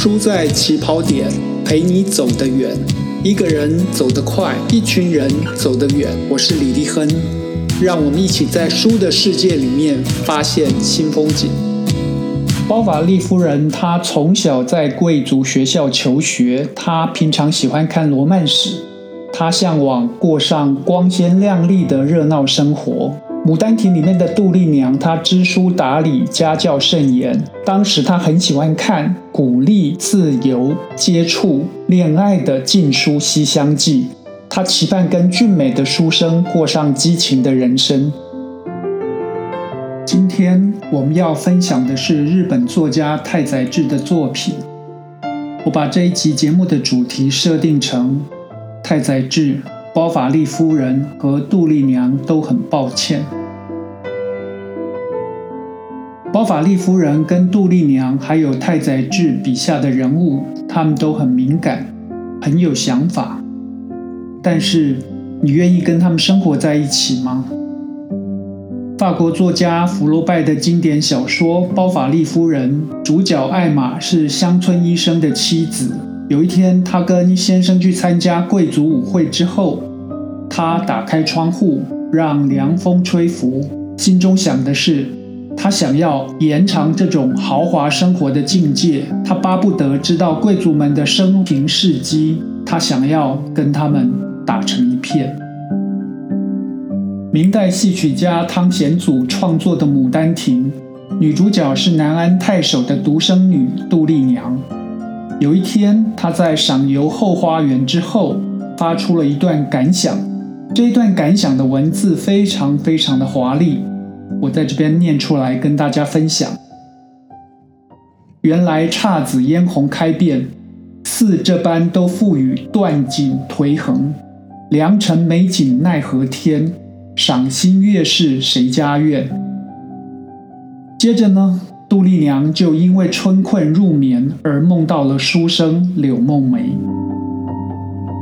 输在起跑点，陪你走得远。一个人走得快，一群人走得远。我是李立亨，让我们一起在书的世界里面发现新风景。包法利夫人，她从小在贵族学校求学，她平常喜欢看罗曼史，她向往过上光鲜亮丽的热闹生活。《牡丹亭》里面的杜丽娘，她知书达理，家教甚严。当时她很喜欢看鼓励自由接触恋爱的禁书《西厢记》，她期盼跟俊美的书生过上激情的人生。今天我们要分享的是日本作家太宰治的作品。我把这一集节目的主题设定成太宰治。包法利夫人和杜丽娘都很抱歉。包法利夫人跟杜丽娘，还有太宰治笔下的人物，他们都很敏感，很有想法。但是，你愿意跟他们生活在一起吗？法国作家福楼拜的经典小说《包法利夫人》，主角艾玛是乡村医生的妻子。有一天，她跟先生去参加贵族舞会之后。他打开窗户，让凉风吹拂，心中想的是，他想要延长这种豪华生活的境界。他巴不得知道贵族们的生平事迹，他想要跟他们打成一片。明代戏曲家汤显祖创作的《牡丹亭》，女主角是南安太守的独生女杜丽娘。有一天，她在赏游后花园之后，发出了一段感想。这一段感想的文字非常非常的华丽，我在这边念出来跟大家分享。原来姹紫嫣红开遍，似这般都赋予断井颓横。良辰美景奈何天，赏心悦事谁家院？接着呢，杜丽娘就因为春困入眠而梦到了书生柳梦梅。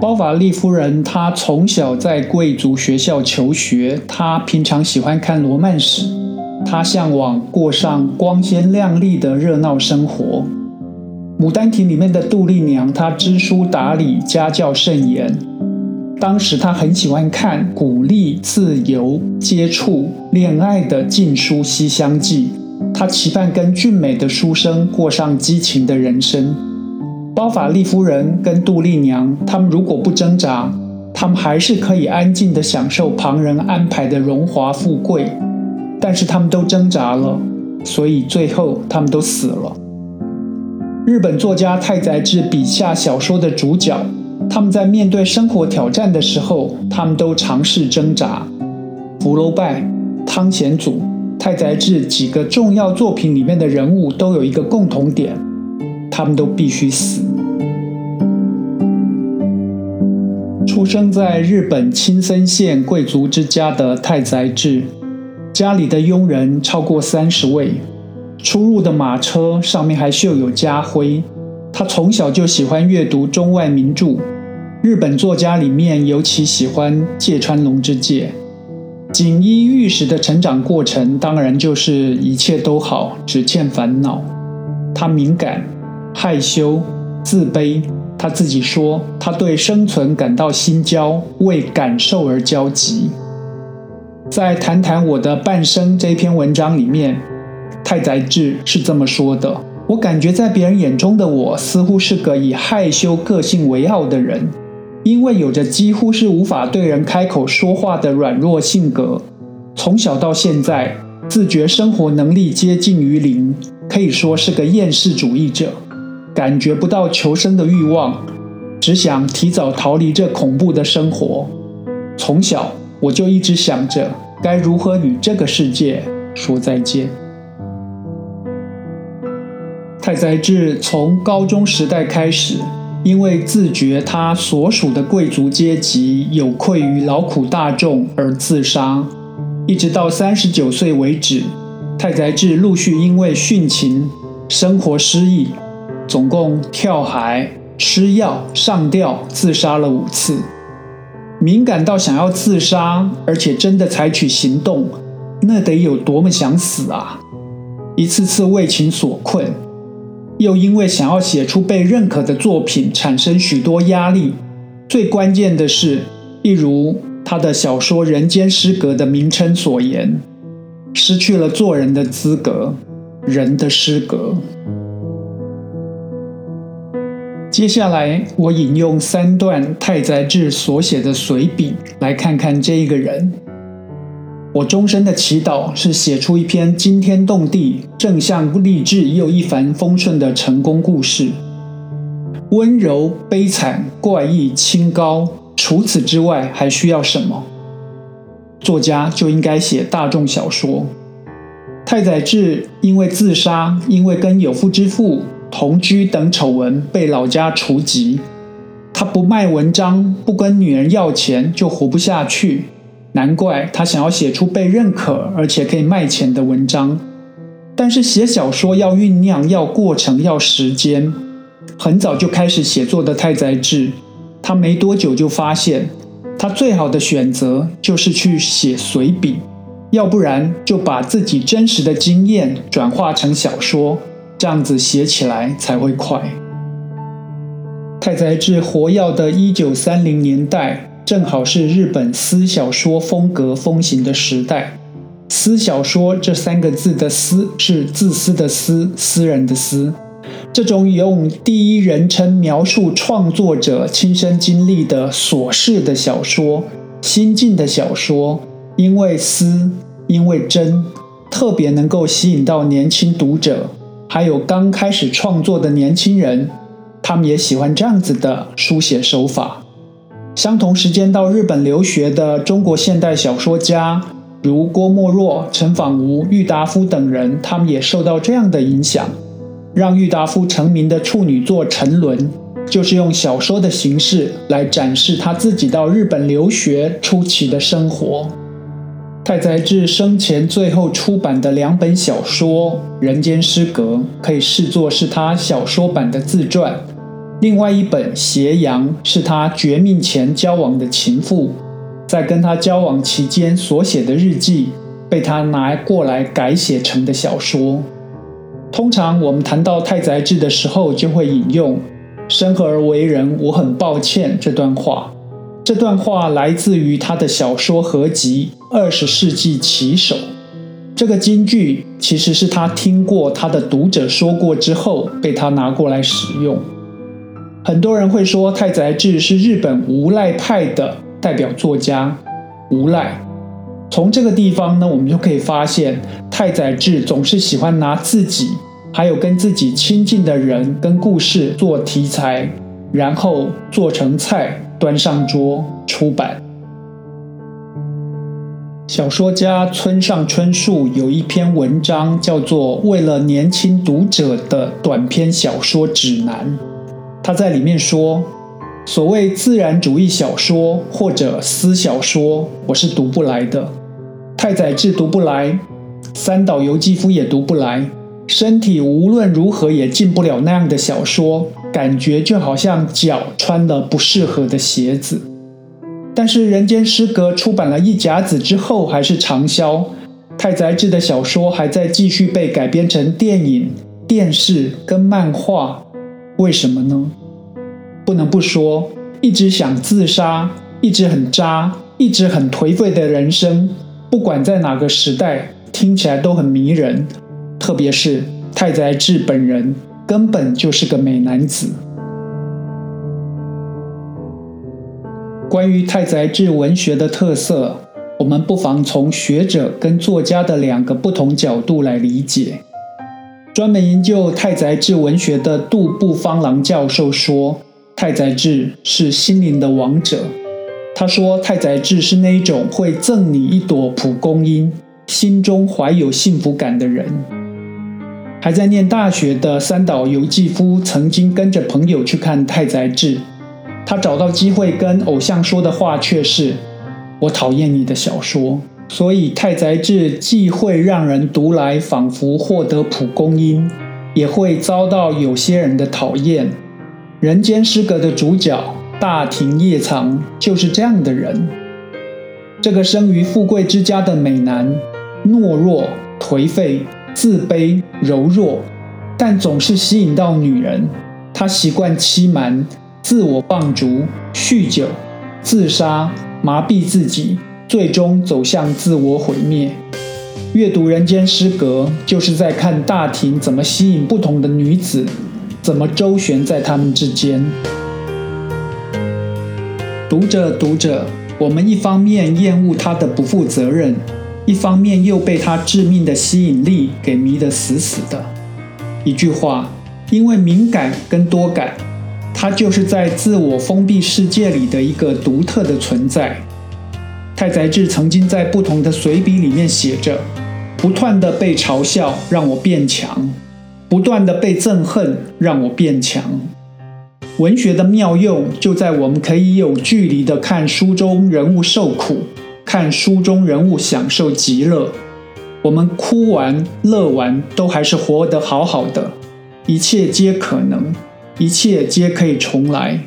包法利夫人，她从小在贵族学校求学，她平常喜欢看罗曼史，她向往过上光鲜亮丽的热闹生活。《牡丹亭》里面的杜丽娘，她知书达理，家教甚严。当时她很喜欢看鼓励自由接触恋爱的禁书《西厢记》，她期盼跟俊美的书生过上激情的人生。包法利夫人跟杜丽娘，他们如果不挣扎，他们还是可以安静地享受旁人安排的荣华富贵。但是他们都挣扎了，所以最后他们都死了。日本作家太宰治笔下小说的主角，他们在面对生活挑战的时候，他们都尝试挣扎。福楼拜、汤显祖、太宰治几个重要作品里面的人物都有一个共同点。他们都必须死。出生在日本青森县贵族之家的太宰治，家里的佣人超过三十位，出入的马车上面还绣有家徽。他从小就喜欢阅读中外名著，日本作家里面尤其喜欢芥川龙之介。锦衣玉食的成长过程，当然就是一切都好，只欠烦恼。他敏感。害羞、自卑，他自己说，他对生存感到心焦，为感受而焦急。在《谈谈我的半生》这篇文章里面，太宰治是这么说的：“我感觉在别人眼中的我，似乎是个以害羞个性为傲的人，因为有着几乎是无法对人开口说话的软弱性格。从小到现在，自觉生活能力接近于零，可以说是个厌世主义者。”感觉不到求生的欲望，只想提早逃离这恐怖的生活。从小我就一直想着该如何与这个世界说再见。太宰治从高中时代开始，因为自觉他所属的贵族阶级有愧于劳苦大众而自杀，一直到三十九岁为止，太宰治陆续因为殉情、生活失意。总共跳海、吃药、上吊、自杀了五次，敏感到想要自杀，而且真的采取行动，那得有多么想死啊！一次次为情所困，又因为想要写出被认可的作品，产生许多压力。最关键的是，一如他的小说《人间失格》的名称所言，失去了做人的资格，人的失格。接下来，我引用三段太宰治所写的随笔，来看看这一个人。我终身的祈祷是写出一篇惊天动地、正向励志又一帆风顺的成功故事。温柔、悲惨、怪异、清高，除此之外还需要什么？作家就应该写大众小说。太宰治因为自杀，因为跟有妇之妇。同居等丑闻被老家除籍，他不卖文章，不跟女人要钱，就活不下去。难怪他想要写出被认可而且可以卖钱的文章。但是写小说要酝酿，要过程，要时间。很早就开始写作的太宰治，他没多久就发现，他最好的选择就是去写随笔，要不然就把自己真实的经验转化成小说。这样子写起来才会快。太宰治活跃的一九三零年代，正好是日本私小说风格风行的时代。私小说这三个字的“私”是自私的“私”，私人的“私”。这种用第一人称描述创作者亲身经历的琐事的小说、心境的小说，因为私，因为真，特别能够吸引到年轻读者。还有刚开始创作的年轻人，他们也喜欢这样子的书写手法。相同时间到日本留学的中国现代小说家，如郭沫若、陈仿吾、郁达夫等人，他们也受到这样的影响。让郁达夫成名的处女作《沉沦》，就是用小说的形式来展示他自己到日本留学初期的生活。太宰治生前最后出版的两本小说《人间失格》可以视作是他小说版的自传，另外一本《斜阳》是他绝命前交往的情妇，在跟他交往期间所写的日记，被他拿过来改写成的小说。通常我们谈到太宰治的时候，就会引用“生而为人，我很抱歉”这段话。这段话来自于他的小说合集《二十世纪棋手》。这个金句其实是他听过他的读者说过之后，被他拿过来使用。很多人会说太宰治是日本无赖派的代表作家。无赖，从这个地方呢，我们就可以发现，太宰治总是喜欢拿自己，还有跟自己亲近的人跟故事做题材，然后做成菜。端上桌出版。小说家村上春树有一篇文章，叫做《为了年轻读者的短篇小说指南》。他在里面说：“所谓自然主义小说或者私小说，我是读不来的。太宰治读不来，三岛由纪夫也读不来。身体无论如何也进不了那样的小说。”感觉就好像脚穿了不适合的鞋子，但是《人间失格》出版了一甲子之后还是畅销。太宰治的小说还在继续被改编成电影、电视跟漫画，为什么呢？不能不说，一直想自杀、一直很渣、一直很颓废的人生，不管在哪个时代，听起来都很迷人。特别是太宰治本人。根本就是个美男子。关于太宰治文学的特色，我们不妨从学者跟作家的两个不同角度来理解。专门研究太宰治文学的杜布方郎教授说，太宰治是心灵的王者。他说，太宰治是那一种会赠你一朵蒲公英，心中怀有幸福感的人。还在念大学的三岛由纪夫曾经跟着朋友去看太宰治，他找到机会跟偶像说的话却是：“我讨厌你的小说。”所以太宰治既会让人读来仿佛获得蒲公英，也会遭到有些人的讨厌。人间失格的主角大庭叶藏就是这样的人。这个生于富贵之家的美男，懦弱颓废。自卑、柔弱，但总是吸引到女人。他习惯欺瞒、自我放逐、酗酒、自杀、麻痹自己，最终走向自我毁灭。阅读《人间失格》，就是在看大庭怎么吸引不同的女子，怎么周旋在他们之间。读着读着，我们一方面厌恶他的不负责任，一方面又被他致命的吸引力给迷得死死的。一句话。因为敏感跟多感，它就是在自我封闭世界里的一个独特的存在。太宰治曾经在不同的随笔里面写着：“不断的被嘲笑让我变强，不断的被憎恨让我变强。”文学的妙用就在我们可以有距离的看书中人物受苦，看书中人物享受极乐。我们哭完、乐完，都还是活得好好的。一切皆可能，一切皆可以重来。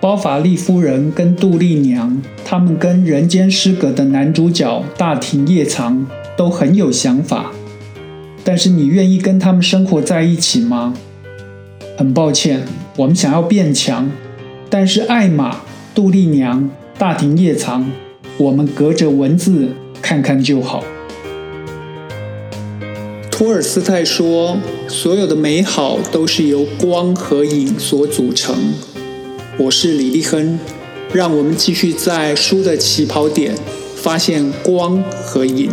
包法利夫人跟杜丽娘，他们跟《人间失格》的男主角大庭叶藏都很有想法，但是你愿意跟他们生活在一起吗？很抱歉，我们想要变强，但是艾玛、杜丽娘、大庭夜藏，我们隔着文字看看就好。托尔斯泰说：“所有的美好都是由光和影所组成。”我是李立亨，让我们继续在书的起跑点发现光和影。